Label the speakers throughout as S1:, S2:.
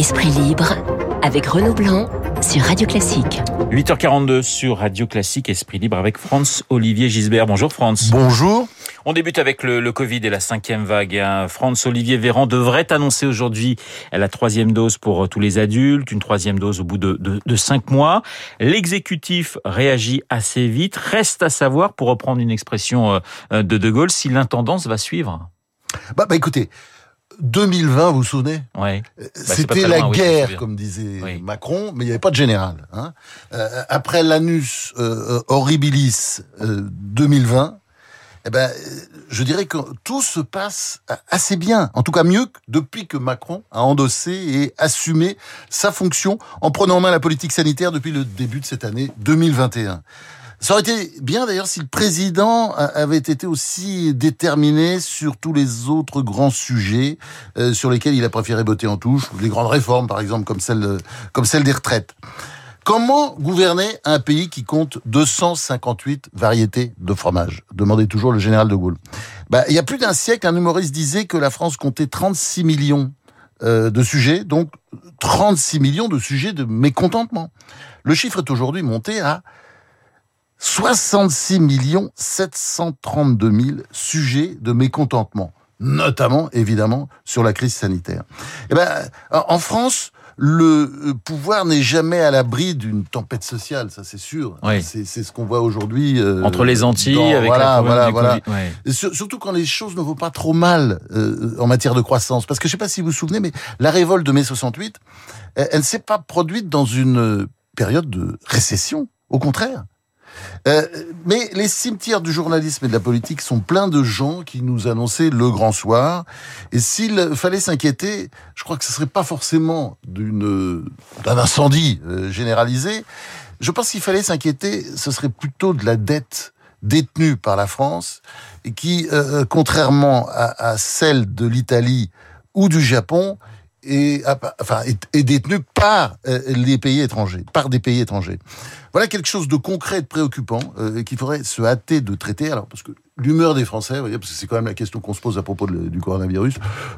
S1: Esprit libre avec Renaud Blanc sur Radio Classique.
S2: 8h42 sur Radio Classique, Esprit libre avec France Olivier Gisbert. Bonjour France.
S3: Bonjour.
S2: On débute avec le, le Covid et la cinquième vague. Hein. France Olivier Véran devrait annoncer aujourd'hui la troisième dose pour tous les adultes, une troisième dose au bout de, de, de cinq mois. L'exécutif réagit assez vite. Reste à savoir, pour reprendre une expression euh, de De Gaulle, si l'intendance va suivre.
S3: Bah, bah écoutez, 2020, vous vous souvenez?
S2: Ouais.
S3: Bah, C'était la loin, guerre, oui, comme disait oui. Macron, mais il n'y avait pas de général. Hein. Euh, après l'anus euh, horribilis euh, 2020, eh ben, je dirais que tout se passe assez bien, en tout cas mieux que depuis que Macron a endossé et assumé sa fonction en prenant en main la politique sanitaire depuis le début de cette année 2021. Ça aurait été bien d'ailleurs si le président avait été aussi déterminé sur tous les autres grands sujets euh, sur lesquels il a préféré botter en touche, les grandes réformes par exemple comme celle comme celle des retraites. Comment gouverner un pays qui compte 258 variétés de fromage? Demandait toujours le général de Gaulle. Bah, il y a plus d'un siècle, un humoriste disait que la France comptait 36 millions euh, de sujets, donc 36 millions de sujets de mécontentement. Le chiffre est aujourd'hui monté à 66 millions 732 000 sujets de mécontentement, notamment évidemment sur la crise sanitaire. Et ben, en France, le pouvoir n'est jamais à l'abri d'une tempête sociale, ça c'est sûr.
S2: Oui.
S3: C'est ce qu'on voit aujourd'hui euh,
S2: entre les Antilles,
S3: dans,
S2: avec
S3: voilà,
S2: la
S3: voilà,
S2: du
S3: voilà.
S2: Ouais.
S3: Surtout quand les choses ne vont pas trop mal euh, en matière de croissance. Parce que je sais pas si vous vous souvenez, mais la révolte de mai 68, elle, elle ne s'est pas produite dans une période de récession. Au contraire. Euh, mais les cimetières du journalisme et de la politique sont pleins de gens qui nous annonçaient le grand soir. Et s'il fallait s'inquiéter, je crois que ce serait pas forcément d'une d'un incendie euh, généralisé. Je pense qu'il fallait s'inquiéter, ce serait plutôt de la dette détenue par la France et qui, euh, contrairement à, à celle de l'Italie ou du Japon, est, enfin, est, détenu par euh, les pays étrangers, par des pays étrangers. Voilà quelque chose de concret et de préoccupant euh, qu'il faudrait se hâter de traiter. Alors, parce que l'humeur des Français, vous voyez, parce que c'est quand même la question qu'on se pose à propos du coronavirus,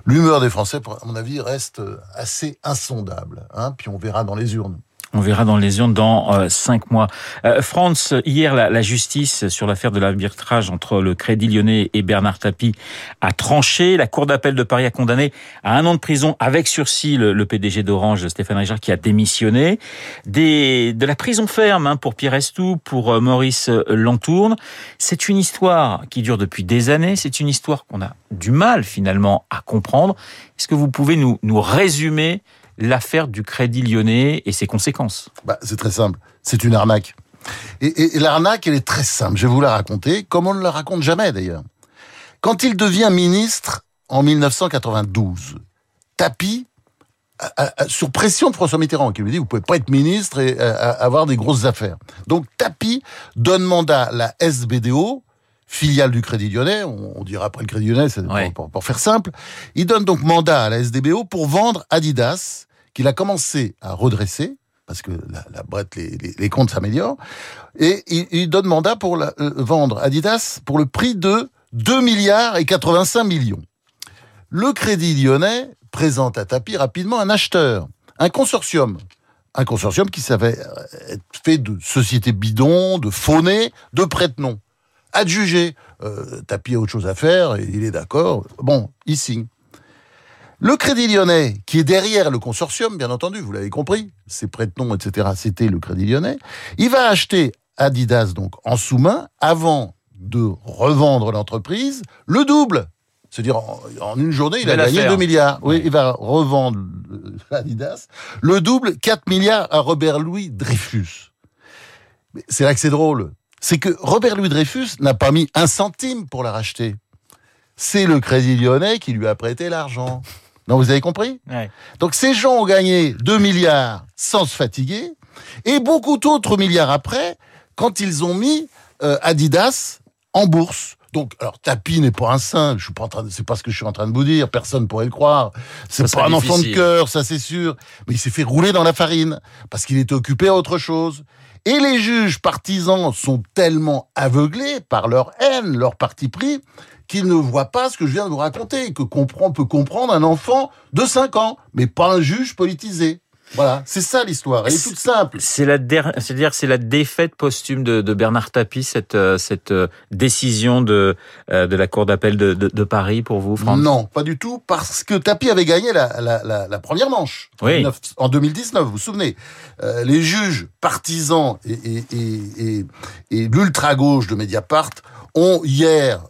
S3: l'humeur des Français, à mon avis, reste assez insondable. Hein, puis on verra dans les urnes.
S2: On verra dans les urnes dans euh, cinq mois. Euh, France, hier, la, la justice sur l'affaire de l'arbitrage entre le Crédit Lyonnais et Bernard Tapie a tranché. La Cour d'appel de Paris a condamné à un an de prison avec sursis le, PDG d'Orange, Stéphane Richard, qui a démissionné. Des, de la prison ferme hein, pour Pierre Estou, pour euh, Maurice Lantourne. C'est une histoire qui dure depuis des années. C'est une histoire qu'on a du mal finalement à comprendre. Est-ce que vous pouvez nous, nous résumer l'affaire du Crédit Lyonnais et ses conséquences
S3: bah, C'est très simple. C'est une arnaque. Et, l'arnaque, elle est très simple. Je vais vous la raconter, comme on ne la raconte jamais d'ailleurs. Quand il devient ministre en 1992, Tapi, sur pression de François Mitterrand, qui lui dit vous pouvez pas être ministre et à, avoir des grosses affaires. Donc Tapi donne mandat à la SBDO, filiale du Crédit Lyonnais, on, on dira après le Crédit Lyonnais,
S2: ouais.
S3: pour, pour, pour, faire simple. Il donne donc mandat à la SDBO pour vendre Adidas, qu'il a commencé à redresser, parce que la, la brette, les, les, les comptes s'améliorent, et il, il, donne mandat pour la, euh, vendre Adidas pour le prix de 2 milliards et 85 millions. Le Crédit Lyonnais présente à Tapi rapidement un acheteur, un consortium, un consortium qui savait être fait de sociétés bidons, de faux-nez, de prête-noms adjugé. Euh, Tapi a autre chose à faire, et il est d'accord. Bon, il signe. Le Crédit Lyonnais, qui est derrière le consortium, bien entendu, vous l'avez compris, ses prête-noms, etc., c'était le Crédit Lyonnais, il va acheter Adidas, donc, en sous-main, avant de revendre l'entreprise, le double. C'est-à-dire, en, en, une journée, il a gagné 2 milliards. Oui, ouais. il va revendre Adidas. Le double, 4 milliards à Robert Louis Dreyfus. C'est là que c'est drôle c'est que Robert Louis Dreyfus n'a pas mis un centime pour la racheter. C'est le Crédit Lyonnais qui lui a prêté l'argent. Non, vous avez compris?
S2: Ouais.
S3: Donc ces gens ont gagné 2 milliards sans se fatiguer, et beaucoup d'autres milliards après, quand ils ont mis euh, Adidas en bourse. Donc, alors Tapi n'est pas un saint. Je suis pas en train. De, c'est pas ce que je suis en train de vous dire. Personne pourrait le croire. C'est pas un difficile. enfant de cœur, ça c'est sûr. Mais il s'est fait rouler dans la farine parce qu'il était occupé à autre chose. Et les juges partisans sont tellement aveuglés par leur haine, leur parti pris, qu'il ne voit pas ce que je viens de vous raconter, que comprend, peut comprendre un enfant de 5 ans, mais pas un juge politisé. Voilà, c'est ça l'histoire. Elle est toute simple.
S2: C'est la c'est-à-dire c'est la défaite posthume de, de Bernard Tapie cette euh, cette euh, décision de euh, de la cour d'appel de, de, de, Paris pour vous, Franck?
S3: Non, pas du tout, parce que Tapie avait gagné la, la, la, la première manche
S2: oui.
S3: en 2019. Vous vous souvenez euh, Les juges partisans et, et, et, et, et l'ultra gauche de Mediapart ont hier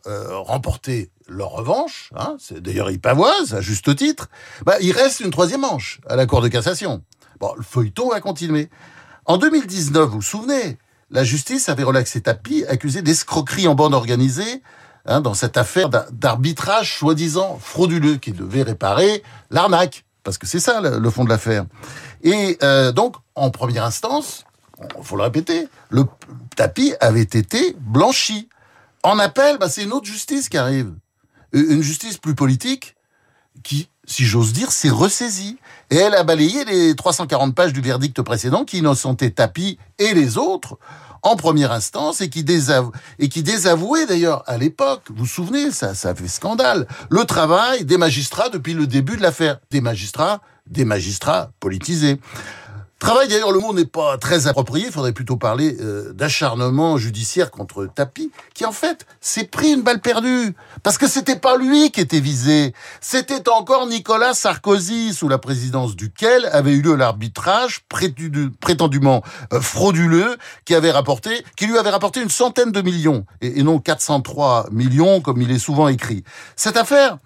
S3: remporté leur revanche, hein, d'ailleurs ils pavoisent à juste titre, bah, il reste une troisième manche à la Cour de cassation. Bon, le feuilleton va continuer. En 2019, vous vous souvenez, la justice avait relaxé Tapi, accusé d'escroquerie en bande organisée, hein, dans cette affaire d'arbitrage soi-disant frauduleux qui devait réparer l'arnaque, parce que c'est ça le, le, fond de l'affaire. Et euh, donc, en première instance, il faut le répéter, le tapis avait été blanchi. En appel, bah, c'est une autre justice qui arrive une justice plus politique qui, si j'ose dire, s'est ressaisie. Et elle a balayé les 340 pages du verdict précédent qui innocentait Tapi et les autres en première instance et qui, désavouait d'ailleurs à l'époque, vous vous souvenez, ça, ça fait scandale, le travail des magistrats depuis le début de l'affaire. Des magistrats, des magistrats politisés. Travail, d'ailleurs, le mot n'est pas très approprié. Il faudrait plutôt parler euh, d'acharnement judiciaire contre Tapi, qui en fait s'est pris une balle perdue. Parce que c'était pas lui qui était visé. C'était encore Nicolas Sarkozy, sous la présidence duquel avait eu lieu l'arbitrage prétendument euh, frauduleux, qui avait rapporté, qui lui avait rapporté une centaine de millions, et, et non 403 millions, comme il est souvent écrit. Cette affaire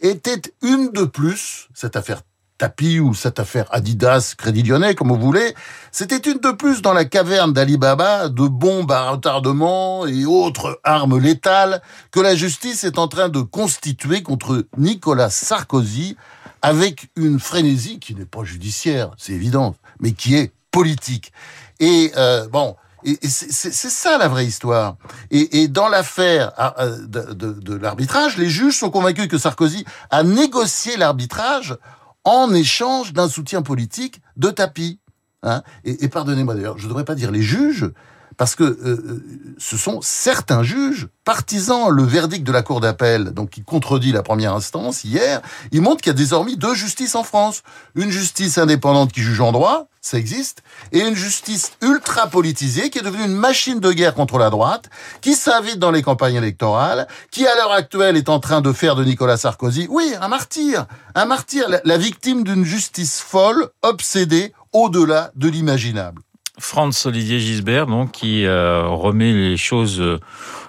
S3: était une de plus, cette affaire Tapi ou cette affaire Adidas, Crédit Lyonnais, comme vous voulez, c'était une de plus dans la caverne d'Alibaba de bombes à retardement et autres armes létales que la justice est en train de constituer contre Nicolas Sarkozy avec une frénésie qui n'est pas judiciaire, c'est évident, mais qui est politique. Et euh, bon, et, c'est ça la vraie histoire. Et, dans l'affaire ah, euh, de l'arbitrage, les juges sont convaincus que Sarkozy a négocié l'arbitrage en échange d'un soutien politique de tapis. Hein et, et pardonnez-moi d'ailleurs, je ne devrais pas dire les juges, parce que euh, ce sont certains juges partisans. Le verdict de la Cour d'appel, donc qui contredit la première instance hier, il montre qu'il y a désormais deux justices en France. Une justice indépendante qui juge en droit, ça existe, et une justice ultra politisée qui est devenue une machine de guerre contre la droite, qui s'invite dans les campagnes électorales, qui à l'heure actuelle est en train de faire de Nicolas Sarkozy, oui, un martyr, un martyr, la, la victime d'une justice folle, obsédée au-delà de l'imaginable.
S2: Franz Olivier Gisbert, donc, qui euh, remet les choses, euh,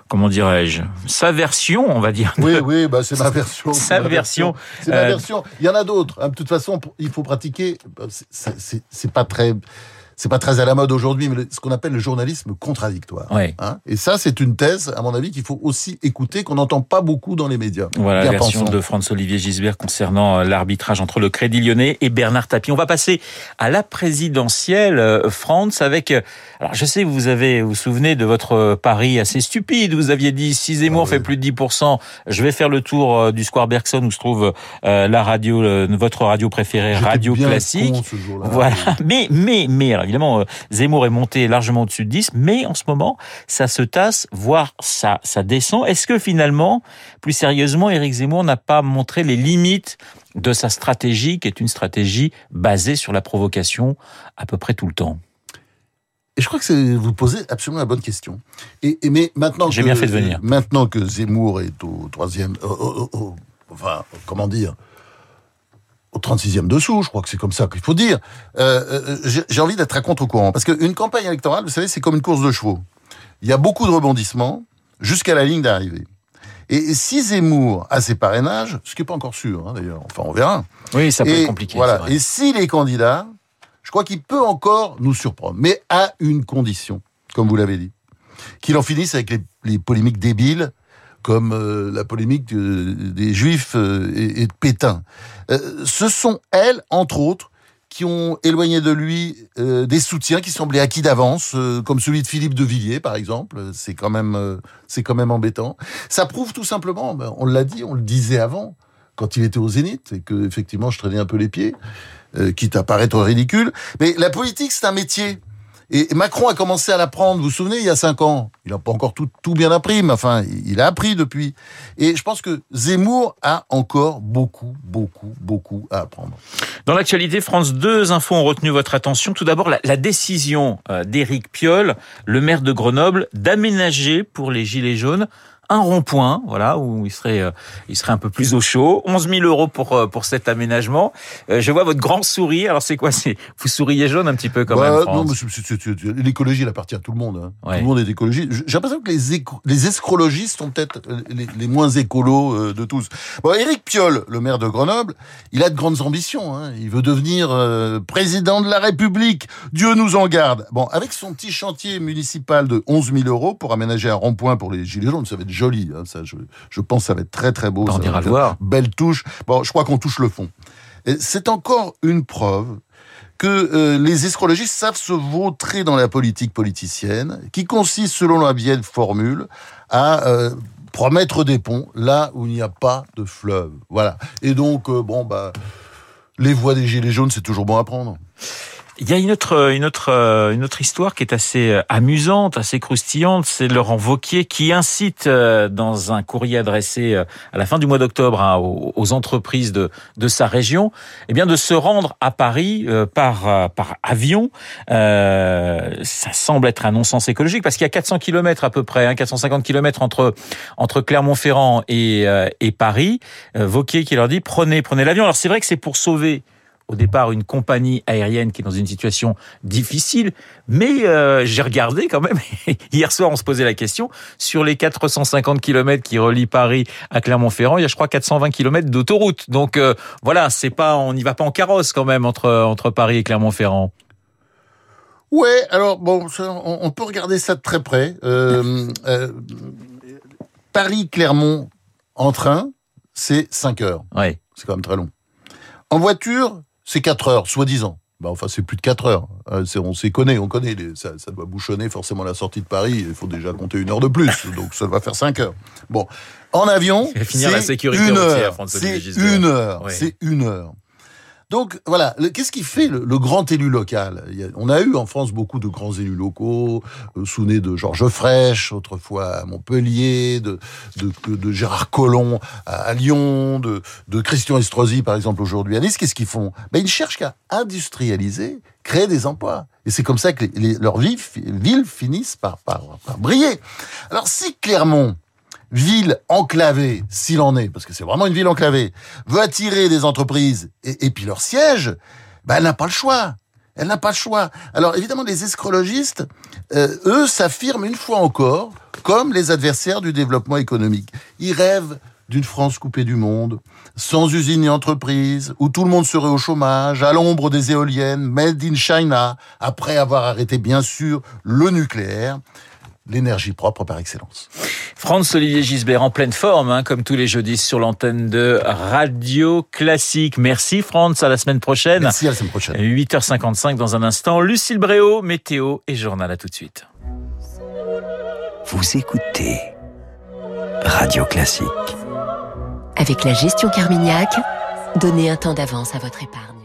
S2: comment dirais-je, sa version, on va dire.
S3: Oui, oui, bah c'est ma version.
S2: Sa version.
S3: C'est ma version. Il y en a d'autres. Hein. De toute façon, il faut pratiquer. Bah, c'est pas très c'est pas très à la mode aujourd'hui, mais ce qu'on appelle le journalisme contradictoire.
S2: Ouais.
S3: Hein et ça, c'est une thèse, à mon avis, qu'il faut aussi écouter, qu'on n'entend pas beaucoup dans les médias.
S2: Voilà la version de François-Olivier Gisbert concernant euh, l'arbitrage entre le Crédit Lyonnais et Bernard Tapie. On va passer à la présidentielle, euh, France, avec... Euh, alors, je sais, vous avez, vous vous souvenez de votre pari assez stupide. Vous aviez dit, si Zemmour ah, fait plus de 10%, je vais faire le tour du Square Bergson où se trouve la radio, votre radio préférée, Radio Classique. voilà. Mais, mais, mais, évidemment, euh, Zemmour est monté largement au-dessus de 10, mais en ce moment, ça se tasse, voire ça, ça descend. Est-ce que finalement, plus sérieusement, Éric Zemmour n'a pas montré les limites de sa stratégie, qui est une stratégie basée sur la provocation à peu près tout le temps?
S3: Et je crois que vous posez absolument la bonne question. Et, et mais maintenant
S2: j'ai bien fait de venir.
S3: Maintenant que Zemmour est au troisième, au, au, au, enfin comment dire, au 36e dessous, je crois que c'est comme ça qu'il faut dire. Euh, euh J'ai envie d'être à contre-courant. Parce qu'une campagne électorale, vous savez, c'est comme une course de chevaux. Il y a beaucoup de rebondissements jusqu'à la ligne d'arrivée. Et si Zemmour a ses parrainages, ce qui n'est pas encore sûr, hein, d'ailleurs, enfin on verra.
S2: Oui, ça peut être compliqué.
S3: Voilà. Et s'il est candidat, je crois qu'il peut encore nous surprendre, mais à une condition, comme vous l'avez dit, qu'il en finisse avec les, les polémiques débiles comme euh, la polémique de, des Juifs euh, et, de Pétain. Euh, ce sont elles, entre autres, qui ont éloigné de lui euh, des soutiens qui semblaient acquis d'avance, comme celui de Philippe de Villiers, par exemple. C'est quand même, c'est quand même embêtant. Ça prouve tout simplement, ben, on l'a dit, on le disait avant, quand il était au Zénith, et que effectivement je traînais un peu les pieds, quitte à paraître ridicule. Mais la politique, c'est un métier. Et Macron a commencé à l'apprendre, vous vous souvenez, il y a cinq ans. Il n'a pas encore tout, tout bien appris, mais enfin, il a appris depuis. Et je pense que Zemmour a encore beaucoup, beaucoup, beaucoup à apprendre.
S2: Dans l'actualité, France, deux infos ont retenu votre attention. Tout d'abord, la, la décision euh, d'Éric Piolle, le maire de Grenoble, d'aménager pour les Gilets jaunes un rond-point, voilà, où il serait, euh, il serait un peu plus au chaud. 11 000 euros pour euh, pour cet aménagement. Euh, je vois votre grand sourire. Alors c'est quoi? C'est vous souriez jaune un petit peu quand
S3: Bah,
S2: même.
S3: l'écologie, elle appartient à tout le monde. hein.
S2: Ouais.
S3: Tout le monde est écologie. J'ai l'impression que les, éco- les escrologistes sont peut-être les, les moins écolos euh, de tous. Bon, Éric Piolle, le maire de Grenoble, il a de grandes ambitions. Hein. Il veut devenir euh, président de la République. Dieu nous en garde. Bon, avec son petit chantier municipal de 11 000 euros pour aménager un rond-point pour les gilets jaunes, ça va être joli. Hein, ça, je, je pense que ça va être très très beau.
S2: On ira voir.
S3: Belle touche. Bon, je crois qu'on touche le fond. C'est encore une preuve que euh, les escrologistes savent se vautrer dans la politique politicienne, qui consiste, selon la vieille formule, à euh, promettre des ponts là où il n'y a pas de fleuve. Voilà. Et donc, euh, bon, bah, les voix des gilets jaunes, c'est toujours bon à prendre.
S2: Il y a une autre, une autre, euh, une autre histoire qui est assez euh, amusante, assez croustillante. C'est Laurent Vauquier qui incite euh, dans un courrier adressé à la fin du mois d'octobre hein, aux, entreprises de, de sa région, eh bien de se rendre à Paris par, par avion. Euh, ça semble être un non-sens écologique parce qu'il y a 400 km à peu près, hein, 450 km entre entre Clermont-Ferrand et, et Paris. Vauquier qui leur dit prenez prenez l'avion. Alors c'est vrai que c'est pour sauver au départ une compagnie aérienne qui est dans une situation difficile, mais euh, j'ai regardé quand même, hier soir on se posait la question, sur les 450 km qui relient Paris à Clermont-Ferrand, il y a je crois 420 km d'autoroute. Donc euh, voilà, c'est pas on n'y va pas en carrosse quand même entre entre Paris et Clermont-Ferrand.
S3: Ouais, alors bon, on, on peut regarder ça de très près. Euh, Paris-Clermont en train, c'est 5 heures.
S2: Ouais.
S3: C'est quand même très long. En voiture, c'est 4 heures, soi-disant. Bah, enfin, c'est plus de 4 heures. Euh, c'est- on s'y connaît, on connaît. les- ça, ça doit bouchonner forcément la sortie de Paris. Il faut déjà compter une heure de plus. donc, ça va faire 5 heures. Bon. En avion,
S2: va finir la
S3: c'est
S2: sécurité
S3: une heure. C'est une heure. C'est une heure. Donc voilà, qu'est-ce qui fait le, grand élu local? On a eu en France beaucoup de grands élus locaux, euh, souvenez de Georges Frêche, autrefois à Montpellier, de, de, de Gérard Collomb à, Lyon, de, de Christian Estrosi par exemple aujourd'hui à Nice. Qu'est-ce qu'ils font? Ben, Ils cherchent qu'à industrialiser, créer des emplois. Et c'est comme ça que leurs villes, villes finissent par, par, par briller. Alors si Clermont ville enclavée, s'il en est, parce que c'est vraiment une ville enclavée, veut attirer des entreprises et, et puis leur siège, ben elle n'a pas le choix. Elle n'a pas le choix. Alors évidemment, les escrologistes, euh, eux, s'affirment une fois encore comme les adversaires du développement économique. Ils rêvent d'une France coupée du monde, sans usines ni entreprises, où tout le monde serait au chômage, à l'ombre des éoliennes, made in China, après avoir arrêté bien sûr le nucléaire, l'énergie propre par excellence.
S2: Franz Olivier Gisbert en pleine forme, hein, comme tous les jeudis sur l'antenne de Radio Classique. Merci Franz, à la semaine prochaine.
S3: Merci, à la semaine prochaine.
S2: 8h55 dans un instant. Lucille Bréau, météo et journal à tout de suite.
S4: Vous écoutez Radio Classique.
S1: Avec la gestion Carmignac, donnez un temps d'avance à votre épargne.